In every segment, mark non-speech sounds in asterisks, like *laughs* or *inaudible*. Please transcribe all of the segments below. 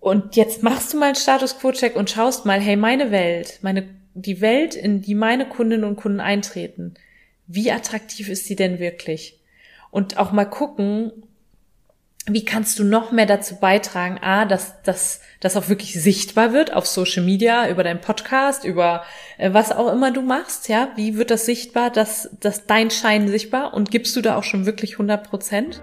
Und jetzt machst du mal einen Status Quo-Check und schaust mal, hey, meine Welt, meine, die Welt, in die meine Kundinnen und Kunden eintreten, wie attraktiv ist sie denn wirklich? Und auch mal gucken, wie kannst du noch mehr dazu beitragen, a, dass, dass das auch wirklich sichtbar wird auf Social Media, über deinen Podcast, über äh, was auch immer du machst, ja? Wie wird das sichtbar, dass, dass dein Schein sichtbar und gibst du da auch schon wirklich 100 Prozent?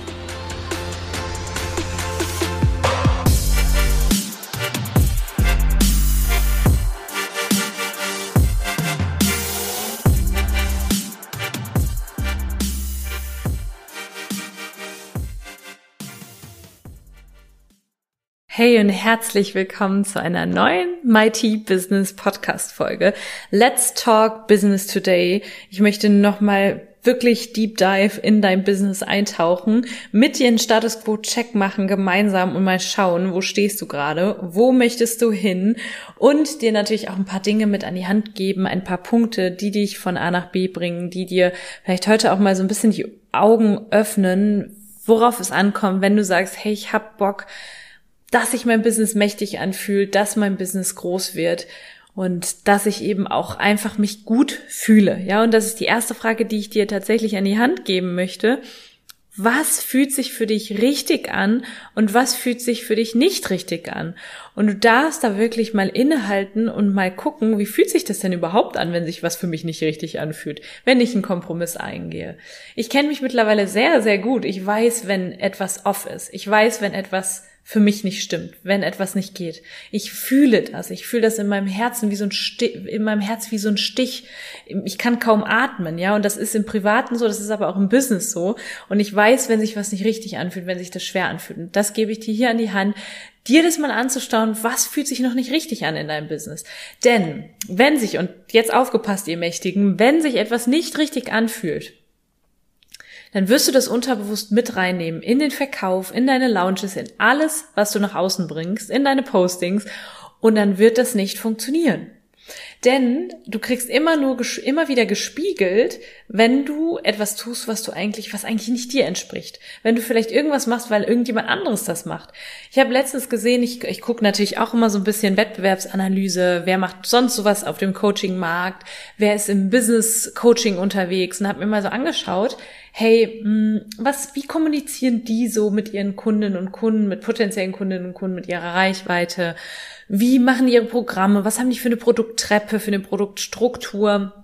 Hey und herzlich willkommen zu einer neuen Mighty Business Podcast Folge. Let's talk Business today. Ich möchte nochmal wirklich Deep Dive in dein Business eintauchen, mit dir einen Status Quo Check machen gemeinsam und mal schauen, wo stehst du gerade, wo möchtest du hin und dir natürlich auch ein paar Dinge mit an die Hand geben, ein paar Punkte, die dich von A nach B bringen, die dir vielleicht heute auch mal so ein bisschen die Augen öffnen, worauf es ankommt, wenn du sagst, hey, ich hab Bock, dass sich mein Business mächtig anfühlt, dass mein Business groß wird und dass ich eben auch einfach mich gut fühle. Ja, und das ist die erste Frage, die ich dir tatsächlich an die Hand geben möchte. Was fühlt sich für dich richtig an und was fühlt sich für dich nicht richtig an? Und du darfst da wirklich mal innehalten und mal gucken, wie fühlt sich das denn überhaupt an, wenn sich was für mich nicht richtig anfühlt, wenn ich einen Kompromiss eingehe. Ich kenne mich mittlerweile sehr, sehr gut. Ich weiß, wenn etwas off ist. Ich weiß, wenn etwas für mich nicht stimmt, wenn etwas nicht geht. Ich fühle das. Ich fühle das in meinem Herzen wie so ein Stich, in meinem Herz wie so ein Stich. Ich kann kaum atmen, ja. Und das ist im Privaten so, das ist aber auch im Business so. Und ich weiß, wenn sich was nicht richtig anfühlt, wenn sich das schwer anfühlt. Und das gebe ich dir hier an die Hand, dir das mal anzustauen, was fühlt sich noch nicht richtig an in deinem Business. Denn wenn sich, und jetzt aufgepasst, ihr Mächtigen, wenn sich etwas nicht richtig anfühlt, dann wirst du das unterbewusst mit reinnehmen in den Verkauf, in deine Launches, in alles, was du nach außen bringst, in deine Postings und dann wird das nicht funktionieren. Denn du kriegst immer nur, immer wieder gespiegelt, wenn du etwas tust, was du eigentlich, was eigentlich nicht dir entspricht. Wenn du vielleicht irgendwas machst, weil irgendjemand anderes das macht. Ich habe letztens gesehen, ich, ich gucke natürlich auch immer so ein bisschen Wettbewerbsanalyse, wer macht sonst sowas auf dem Coaching-Markt, wer ist im Business-Coaching unterwegs und habe mir mal so angeschaut, hey, hm, was, wie kommunizieren die so mit ihren Kundinnen und Kunden, mit potenziellen Kundinnen und Kunden, mit ihrer Reichweite? Wie machen die ihre Programme? Was haben die für eine Produkttreppe, für eine Produktstruktur?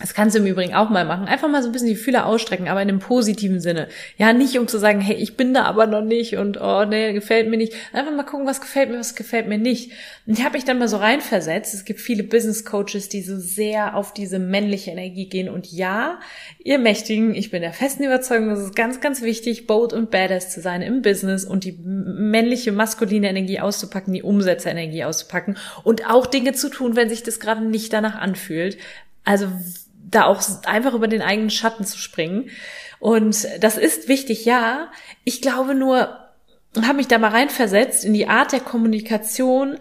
Das kannst du im Übrigen auch mal machen. Einfach mal so ein bisschen die Fühler ausstrecken, aber in einem positiven Sinne. Ja, nicht um zu sagen, hey, ich bin da aber noch nicht und oh, nee, gefällt mir nicht. Einfach mal gucken, was gefällt mir, was gefällt mir nicht. Und ich habe mich dann mal so reinversetzt. Es gibt viele Business Coaches, die so sehr auf diese männliche Energie gehen. Und ja, ihr Mächtigen, ich bin der festen Überzeugung, es ist ganz, ganz wichtig, bold und badass zu sein im Business und die männliche, maskuline Energie auszupacken, die Umsetzerenergie auszupacken und auch Dinge zu tun, wenn sich das gerade nicht danach anfühlt. Also da auch einfach über den eigenen Schatten zu springen. Und das ist wichtig, ja. Ich glaube nur, habe mich da mal reinversetzt in die Art der Kommunikation,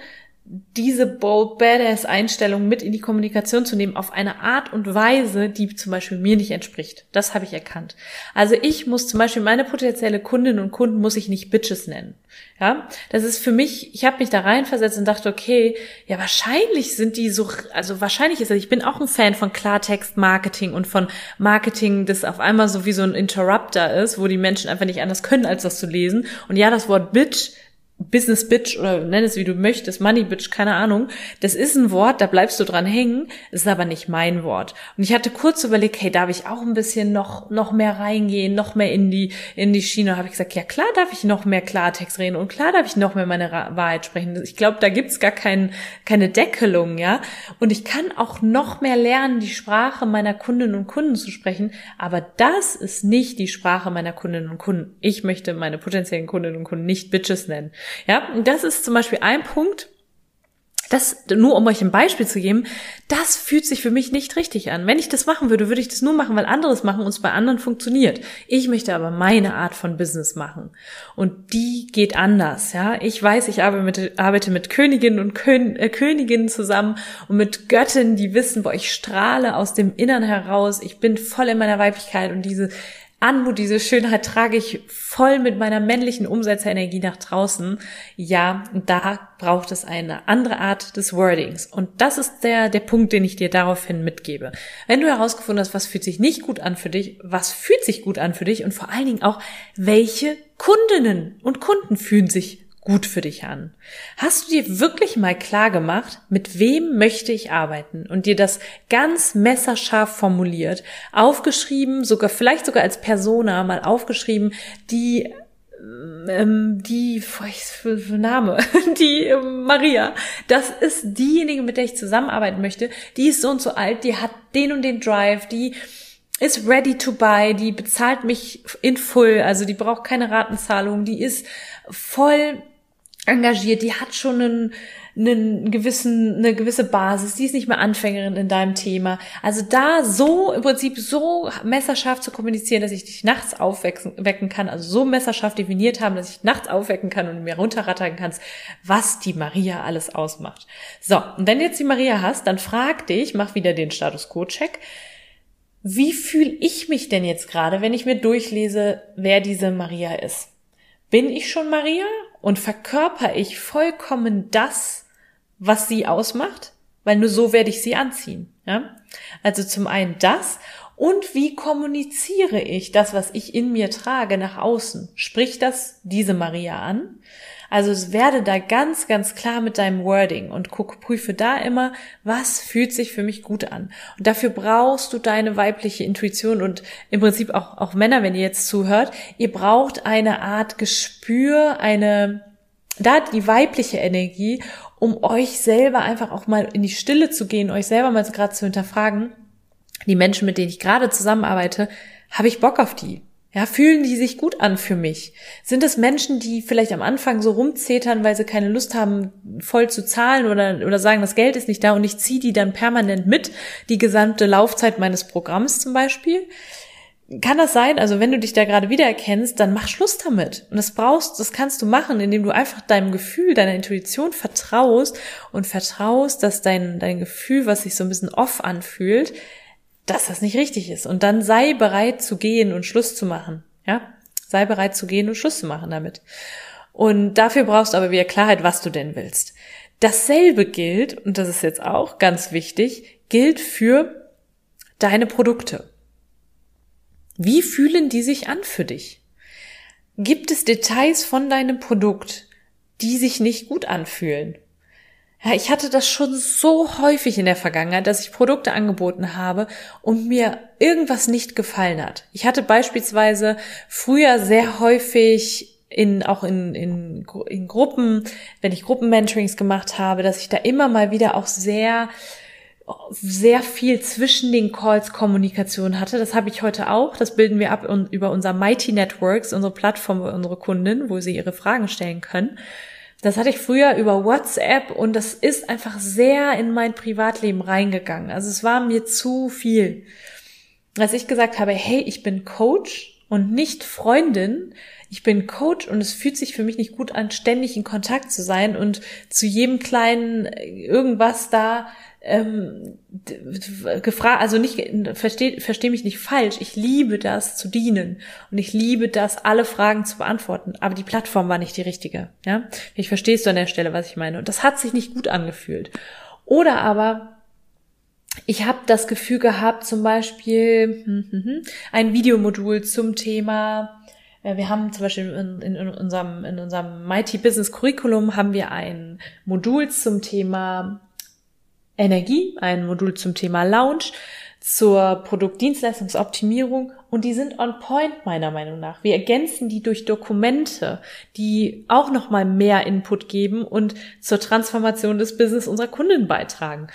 diese bold badass Einstellung mit in die Kommunikation zu nehmen auf eine Art und Weise, die zum Beispiel mir nicht entspricht. Das habe ich erkannt. Also ich muss zum Beispiel meine potenzielle Kundinnen und Kunden muss ich nicht Bitches nennen. Ja, das ist für mich, ich habe mich da reinversetzt und dachte, okay, ja, wahrscheinlich sind die so, also wahrscheinlich ist das, ich bin auch ein Fan von Klartext-Marketing und von Marketing, das auf einmal so wie so ein Interrupter ist, wo die Menschen einfach nicht anders können, als das zu lesen. Und ja, das Wort Bitch Business Bitch oder nenn es wie du möchtest, Money Bitch, keine Ahnung. Das ist ein Wort, da bleibst du dran hängen, ist aber nicht mein Wort. Und ich hatte kurz überlegt, hey, darf ich auch ein bisschen noch, noch mehr reingehen, noch mehr in die, in die Schiene? Habe ich gesagt, ja klar darf ich noch mehr Klartext reden und klar darf ich noch mehr meine Wahrheit sprechen. Ich glaube, da gibt's gar kein, keine Deckelung, ja. Und ich kann auch noch mehr lernen, die Sprache meiner Kundinnen und Kunden zu sprechen. Aber das ist nicht die Sprache meiner Kundinnen und Kunden. Ich möchte meine potenziellen Kundinnen und Kunden nicht Bitches nennen. Ja, und das ist zum Beispiel ein Punkt, das, nur um euch ein Beispiel zu geben, das fühlt sich für mich nicht richtig an. Wenn ich das machen würde, würde ich das nur machen, weil anderes machen und es bei anderen funktioniert. Ich möchte aber meine Art von Business machen. Und die geht anders, ja. Ich weiß, ich arbeite mit, arbeite mit Königinnen und Kön äh, Königinnen zusammen und mit Göttinnen, die wissen, wo ich strahle aus dem Innern heraus. Ich bin voll in meiner Weiblichkeit und diese Anmut, diese Schönheit trage ich voll mit meiner männlichen Umsetzerenergie nach draußen. Ja, da braucht es eine andere Art des Wordings. Und das ist der, der Punkt, den ich dir daraufhin mitgebe. Wenn du herausgefunden hast, was fühlt sich nicht gut an für dich, was fühlt sich gut an für dich und vor allen Dingen auch, welche Kundinnen und Kunden fühlen sich gut für dich an? Hast du dir wirklich mal klar gemacht, mit wem möchte ich arbeiten und dir das ganz messerscharf formuliert, aufgeschrieben, sogar vielleicht sogar als Persona mal aufgeschrieben, die ähm, die Name, *laughs* die ähm, Maria, das ist diejenige, mit der ich zusammenarbeiten möchte. Die ist so und so alt, die hat den und den Drive, die ist ready to buy, die bezahlt mich in full, also die braucht keine Ratenzahlung, die ist voll engagiert, die hat schon einen, einen gewissen, eine gewisse Basis, die ist nicht mehr Anfängerin in deinem Thema. Also da so im Prinzip so messerscharf zu kommunizieren, dass ich dich nachts aufwecken kann, also so messerscharf definiert haben, dass ich nachts aufwecken kann und mir runterrattern kannst, was die Maria alles ausmacht. So, und wenn du jetzt die Maria hast, dann frag dich, mach wieder den Status Quo-Check. Wie fühle ich mich denn jetzt gerade, wenn ich mir durchlese, wer diese Maria ist? Bin ich schon Maria und verkörper ich vollkommen das, was sie ausmacht, weil nur so werde ich sie anziehen. Ja? Also zum einen das und wie kommuniziere ich das, was ich in mir trage, nach außen? Spricht das diese Maria an? Also es werde da ganz, ganz klar mit deinem Wording und guck, prüfe da immer, was fühlt sich für mich gut an. Und dafür brauchst du deine weibliche Intuition und im Prinzip auch, auch Männer, wenn ihr jetzt zuhört, ihr braucht eine Art Gespür, eine, da die weibliche Energie, um euch selber einfach auch mal in die Stille zu gehen, euch selber mal gerade zu hinterfragen, die Menschen, mit denen ich gerade zusammenarbeite, habe ich Bock auf die? Ja, fühlen die sich gut an für mich? Sind es Menschen, die vielleicht am Anfang so rumzetern, weil sie keine Lust haben, voll zu zahlen oder, oder sagen, das Geld ist nicht da und ich ziehe die dann permanent mit, die gesamte Laufzeit meines Programms zum Beispiel? Kann das sein? Also wenn du dich da gerade wiedererkennst, dann mach Schluss damit. Und das brauchst, das kannst du machen, indem du einfach deinem Gefühl, deiner Intuition vertraust und vertraust, dass dein, dein Gefühl, was sich so ein bisschen off anfühlt, dass das nicht richtig ist. Und dann sei bereit zu gehen und Schluss zu machen. Ja, sei bereit zu gehen und Schluss zu machen damit. Und dafür brauchst du aber wieder Klarheit, was du denn willst. Dasselbe gilt, und das ist jetzt auch ganz wichtig, gilt für deine Produkte. Wie fühlen die sich an für dich? Gibt es Details von deinem Produkt, die sich nicht gut anfühlen? Ja, ich hatte das schon so häufig in der Vergangenheit, dass ich Produkte angeboten habe und mir irgendwas nicht gefallen hat. Ich hatte beispielsweise früher sehr häufig in, auch in, in, in Gruppen, wenn ich Gruppenmentorings gemacht habe, dass ich da immer mal wieder auch sehr, sehr viel zwischen den Calls Kommunikation hatte. Das habe ich heute auch. Das bilden wir ab über unser Mighty Networks, unsere Plattform für unsere Kunden, wo sie ihre Fragen stellen können. Das hatte ich früher über WhatsApp und das ist einfach sehr in mein Privatleben reingegangen. Also es war mir zu viel. Als ich gesagt habe, hey, ich bin Coach und nicht Freundin, ich bin Coach und es fühlt sich für mich nicht gut an, ständig in Kontakt zu sein und zu jedem kleinen irgendwas da ähm, gefragt, also nicht, versteh, versteh mich nicht falsch, ich liebe das zu dienen und ich liebe das, alle Fragen zu beantworten, aber die Plattform war nicht die richtige, ja. Ich verstehst du an der Stelle, was ich meine und das hat sich nicht gut angefühlt. Oder aber ich habe das Gefühl gehabt, zum Beispiel hm, hm, hm, ein Videomodul zum Thema Äh, wir haben zum Beispiel in, in, in unserem, in unserem Mighty Business Curriculum haben wir ein Modul zum Thema Energie, ein Modul zum Thema Lounge, zur Produktdienstleistungsoptimierung und die sind on point meiner Meinung nach. Wir ergänzen die durch Dokumente, die auch noch mal mehr Input geben und zur Transformation des Business unserer Kunden beitragen.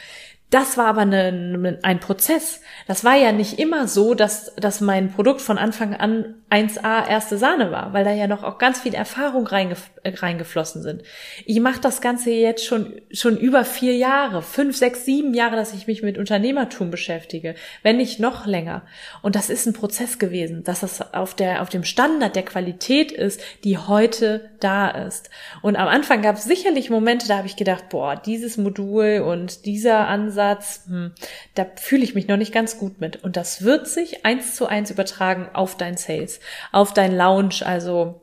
Das war aber eine, ein Prozess. Das war ja nicht immer so, dass, dass mein Produkt von Anfang an 1a erste Sahne war, weil da ja noch auch ganz viel Erfahrung reingef reingeflossen sind. Ich mache das Ganze jetzt schon, schon über vier Jahre, fünf, sechs, sieben Jahre, dass ich mich mit Unternehmertum beschäftige, wenn nicht noch länger. Und das ist ein Prozess gewesen, dass das auf, der, auf dem Standard der Qualität ist, die heute da ist. Und am Anfang gab es sicherlich Momente, da habe ich gedacht, boah, dieses Modul und dieser Ansatz, hm, da fühle ich mich noch nicht ganz gut mit. Und das wird sich eins zu eins übertragen auf dein Sales auf dein Lounge, also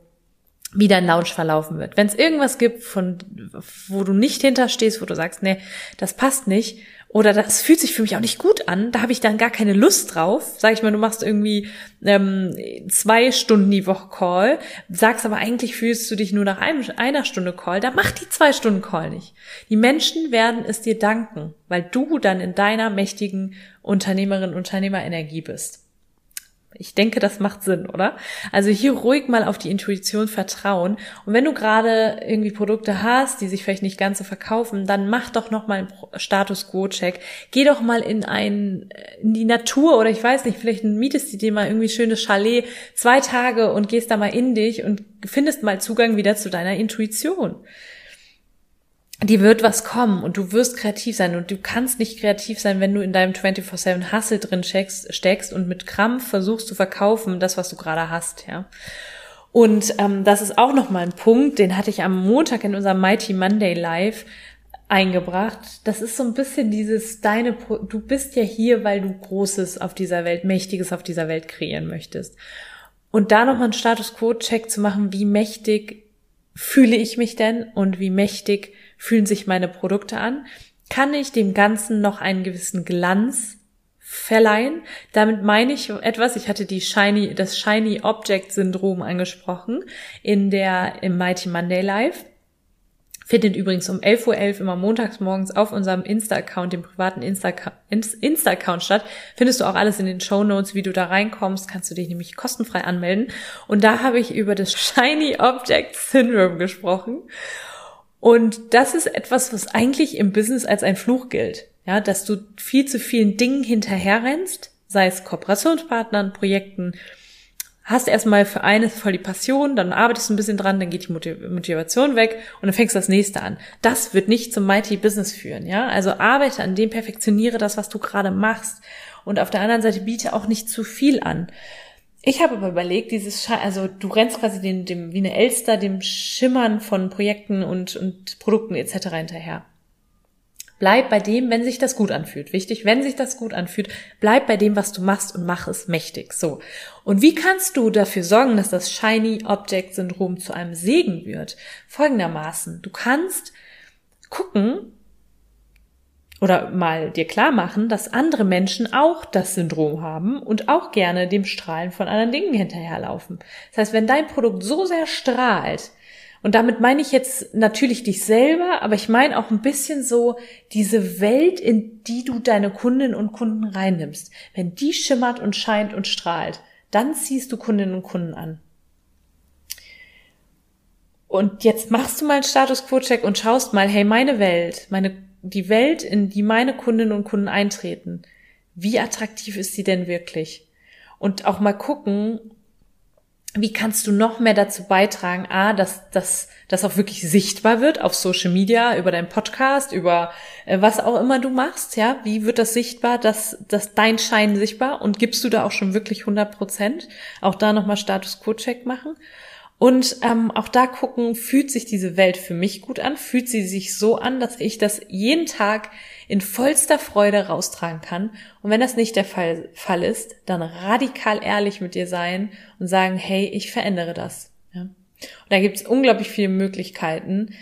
wie dein Lounge verlaufen wird. Wenn es irgendwas gibt, von wo du nicht hinterstehst, wo du sagst, nee, das passt nicht, oder das fühlt sich für mich auch nicht gut an, da habe ich dann gar keine Lust drauf. Sag ich mal, du machst irgendwie ähm, zwei Stunden die Woche Call, sagst aber eigentlich fühlst du dich nur nach einem, einer Stunde Call, dann mach die zwei Stunden Call nicht. Die Menschen werden es dir danken, weil du dann in deiner mächtigen Unternehmerin, Unternehmerenergie bist. Ich denke, das macht Sinn, oder? Also hier ruhig mal auf die Intuition vertrauen. Und wenn du gerade irgendwie Produkte hast, die sich vielleicht nicht ganz so verkaufen, dann mach doch noch mal einen Status Quo Check. Geh doch mal in ein, in die Natur oder ich weiß nicht, vielleicht mietest du dir mal irgendwie schönes Chalet zwei Tage und gehst da mal in dich und findest mal Zugang wieder zu deiner Intuition die wird was kommen und du wirst kreativ sein und du kannst nicht kreativ sein, wenn du in deinem 24-7 Hustle drin steckst, steckst und mit Krampf versuchst zu verkaufen, das, was du gerade hast, ja. Und ähm, das ist auch nochmal ein Punkt, den hatte ich am Montag in unserem Mighty Monday Live eingebracht. Das ist so ein bisschen dieses deine, du bist ja hier, weil du Großes auf dieser Welt, Mächtiges auf dieser Welt kreieren möchtest. Und da nochmal einen Status Quo Check zu machen, wie mächtig fühle ich mich denn und wie mächtig fühlen sich meine Produkte an? Kann ich dem Ganzen noch einen gewissen Glanz verleihen? Damit meine ich etwas, ich hatte die Shiny, das Shiny Object Syndrom angesprochen in der, im Mighty Monday Live. Findet übrigens um 11.11 Uhr .11 immer montags morgens auf unserem Insta-Account, dem privaten Insta-Account statt. Findest du auch alles in den Show Notes, wie du da reinkommst, kannst du dich nämlich kostenfrei anmelden. Und da habe ich über das *laughs* Shiny Object Syndrome gesprochen. Und das ist etwas, was eigentlich im Business als ein Fluch gilt. Ja, dass du viel zu vielen Dingen hinterherrennst, sei es Kooperationspartnern, Projekten, hast erstmal für eines voll die Passion, dann arbeitest du ein bisschen dran, dann geht die Motivation weg und dann fängst du das nächste an. Das wird nicht zum Mighty Business führen, ja? Also arbeite an dem, perfektioniere das, was du gerade machst und auf der anderen Seite biete auch nicht zu viel an. Ich habe aber überlegt, dieses, Sch also du rennst quasi dem, dem, wie eine Elster, dem Schimmern von Projekten und, und Produkten etc. hinterher. Bleib bei dem, wenn sich das gut anfühlt. Wichtig, wenn sich das gut anfühlt, bleib bei dem, was du machst und mach es mächtig. So. Und wie kannst du dafür sorgen, dass das Shiny Object Syndrom zu einem Segen wird? Folgendermaßen. Du kannst gucken, oder mal dir klar machen, dass andere Menschen auch das Syndrom haben und auch gerne dem Strahlen von anderen Dingen hinterherlaufen. Das heißt, wenn dein Produkt so sehr strahlt, und damit meine ich jetzt natürlich dich selber, aber ich meine auch ein bisschen so diese Welt, in die du deine Kundinnen und Kunden reinnimmst. Wenn die schimmert und scheint und strahlt, dann ziehst du Kundinnen und Kunden an. Und jetzt machst du mal einen Status Quo Check und schaust mal, hey, meine Welt, meine die Welt, in die meine Kundinnen und Kunden eintreten, wie attraktiv ist sie denn wirklich? Und auch mal gucken, wie kannst du noch mehr dazu beitragen, a, dass, dass das auch wirklich sichtbar wird auf Social Media, über deinen Podcast, über äh, was auch immer du machst, ja, wie wird das sichtbar, dass, dass dein Schein sichtbar und gibst du da auch schon wirklich 100 Prozent? Auch da nochmal Status Quo Check machen. Und ähm, auch da gucken, fühlt sich diese Welt für mich gut an? Fühlt sie sich so an, dass ich das jeden Tag in vollster Freude raustragen kann? Und wenn das nicht der Fall, Fall ist, dann radikal ehrlich mit dir sein und sagen, hey, ich verändere das. Ja? Und da gibt es unglaublich viele Möglichkeiten.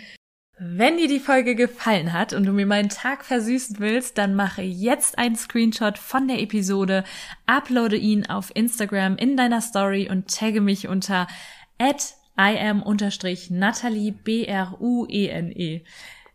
Wenn dir die Folge gefallen hat und du mir meinen Tag versüßen willst, dann mache jetzt einen Screenshot von der Episode, uploade ihn auf Instagram in deiner Story und tagge mich unter at im-Natalie B-R-U-E-N-E.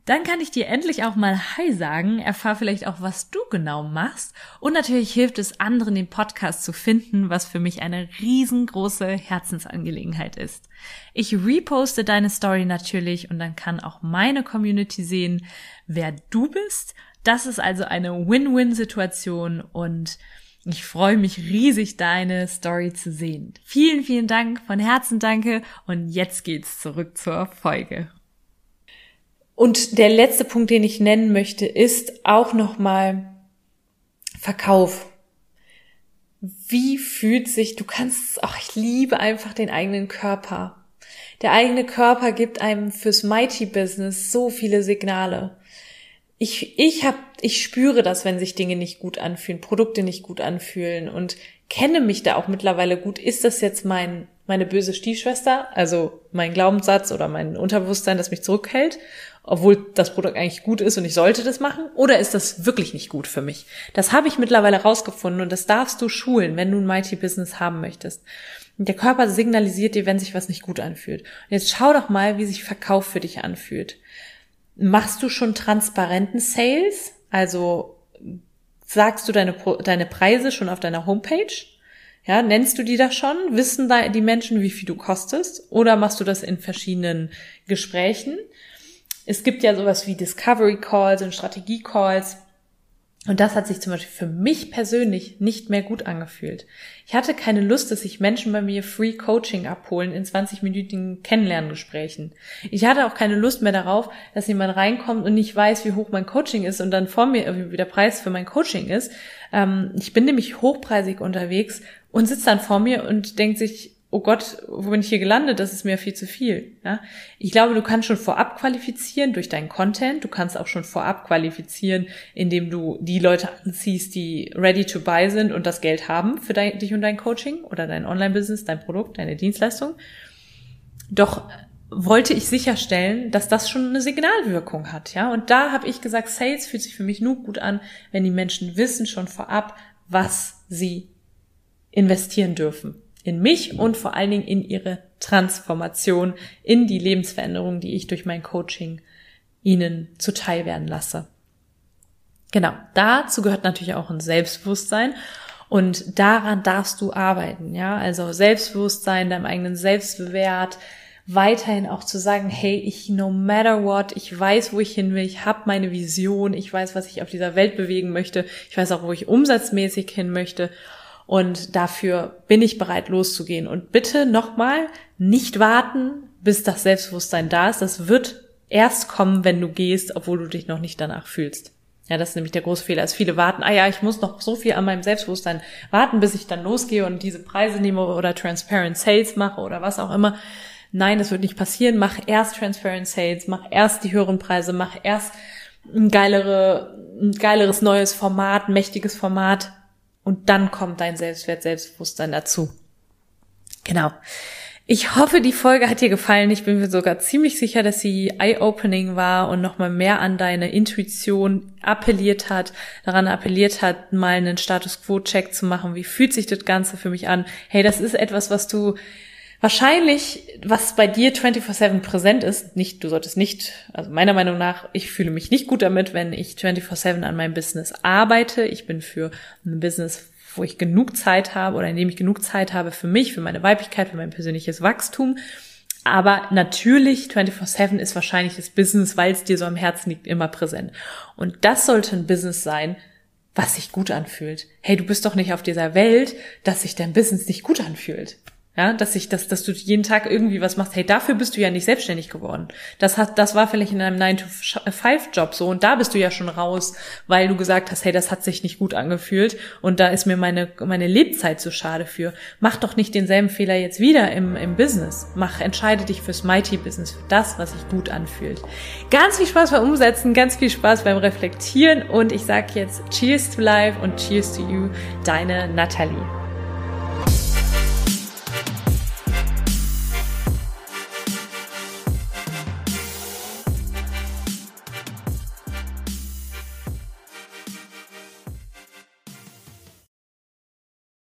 Dann kann ich dir endlich auch mal Hi sagen, erfahr vielleicht auch, was du genau machst. Und natürlich hilft es anderen, den Podcast zu finden, was für mich eine riesengroße Herzensangelegenheit ist. Ich reposte deine Story natürlich und dann kann auch meine Community sehen, wer du bist. Das ist also eine Win-Win-Situation und ich freue mich riesig, deine Story zu sehen. Vielen, vielen Dank, von Herzen danke und jetzt geht's zurück zur Folge. Und der letzte Punkt, den ich nennen möchte, ist auch nochmal Verkauf. Wie fühlt sich, du kannst, ach, ich liebe einfach den eigenen Körper. Der eigene Körper gibt einem fürs Mighty Business so viele Signale. Ich, ich hab, ich spüre das, wenn sich Dinge nicht gut anfühlen, Produkte nicht gut anfühlen und kenne mich da auch mittlerweile gut. Ist das jetzt mein, meine böse Stiefschwester, also mein Glaubenssatz oder mein Unterbewusstsein, das mich zurückhält? obwohl das Produkt eigentlich gut ist und ich sollte das machen? Oder ist das wirklich nicht gut für mich? Das habe ich mittlerweile rausgefunden und das darfst du schulen, wenn du ein Mighty Business haben möchtest. Der Körper signalisiert dir, wenn sich was nicht gut anfühlt. Und jetzt schau doch mal, wie sich Verkauf für dich anfühlt. Machst du schon transparenten Sales? Also sagst du deine, deine Preise schon auf deiner Homepage? Ja, nennst du die da schon? Wissen da die Menschen, wie viel du kostest? Oder machst du das in verschiedenen Gesprächen? Es gibt ja sowas wie Discovery Calls und Strategie Calls. Und das hat sich zum Beispiel für mich persönlich nicht mehr gut angefühlt. Ich hatte keine Lust, dass sich Menschen bei mir Free Coaching abholen in 20-minütigen Kennenlerngesprächen. Ich hatte auch keine Lust mehr darauf, dass jemand reinkommt und nicht weiß, wie hoch mein Coaching ist und dann vor mir, wie der Preis für mein Coaching ist. Ähm, ich bin nämlich hochpreisig unterwegs und sitzt dann vor mir und denkt sich, oh Gott, wo bin ich hier gelandet? Das ist mir viel zu viel. Ja? Ich glaube, du kannst schon vorab qualifizieren durch deinen Content. Du kannst auch schon vorab qualifizieren, indem du die Leute anziehst, die ready to buy sind und das Geld haben für dein, dich und dein Coaching oder dein Online-Business, dein Produkt, deine Dienstleistung. Doch wollte ich sicherstellen, dass das schon eine Signalwirkung hat, ja. Und da habe ich gesagt, Sales fühlt sich für mich nur gut an, wenn die Menschen wissen schon vorab, was sie investieren dürfen in mich und vor allen Dingen in ihre Transformation, in die Lebensveränderung, die ich durch mein Coaching ihnen zuteil werden lasse. Genau, dazu gehört natürlich auch ein Selbstbewusstsein und daran darfst du arbeiten, ja, also Selbstbewusstsein, deinem eigenen Selbstwert, weiterhin auch zu sagen, hey, ich no matter what, ich weiß, wo ich hin will, ich habe meine Vision, ich weiß, was ich auf dieser Welt bewegen möchte, ich weiß auch, wo ich umsatzmäßig hin möchte und dafür bin ich bereit loszugehen. Und bitte nochmal nicht warten, bis das Selbstbewusstsein da ist. Das wird erst kommen, wenn du gehst, obwohl du dich noch nicht danach fühlst. Ja, das ist nämlich der große Fehler, dass viele warten, ah ja, ich muss noch so viel an meinem Selbstbewusstsein warten, bis ich dann losgehe und diese Preise nehme oder Transparent Sales mache oder was auch immer. Nein, das wird nicht passieren. Mach erst Transparent Sales, mach erst die höheren Preise, mach erst ein, geilere, ein geileres neues Format, mächtiges Format, und dann kommt dein Selbstwert, Selbstbewusstsein dazu. Genau. Ich hoffe, die Folge hat dir gefallen. Ich bin mir sogar ziemlich sicher, dass sie eye-opening war und nochmal mehr an deine Intuition appelliert hat, daran appelliert hat, mal einen Status Quo-Check zu machen. Wie fühlt sich das Ganze für mich an? Hey, das ist etwas, was du wahrscheinlich, was bei dir 24-7 präsent ist, nicht, du solltest nicht, also meiner Meinung nach, ich fühle mich nicht gut damit, wenn ich 24-7 an meinem Business arbeite. Ich bin für ein Business, wo ich genug Zeit habe oder in dem ich genug Zeit habe für mich, für meine Weiblichkeit, für mein persönliches Wachstum. Aber natürlich 24-7 ist wahrscheinlich das Business, weil es dir so am Herzen liegt, immer präsent. Und das sollte ein Business sein, was sich gut anfühlt. Hey, du bist doch nicht auf dieser Welt, dass sich dein Business nicht gut anfühlt. Ja, dass ich, dass, dass du jeden Tag irgendwie was machst. Hey, dafür bist du ja nicht selbstständig geworden. Das hat, das war vielleicht in einem 9-to-5-Job so und da bist du ja schon raus, weil du gesagt hast, hey, das hat sich nicht gut angefühlt und da ist mir meine, meine Lebzeit zu schade für. Mach doch nicht denselben Fehler jetzt wieder im, im Business. Mach, entscheide dich fürs Mighty Business, für das, was sich gut anfühlt. Ganz viel Spaß beim Umsetzen, ganz viel Spaß beim Reflektieren und ich sag jetzt Cheers to Life und Cheers to You, deine Natalie.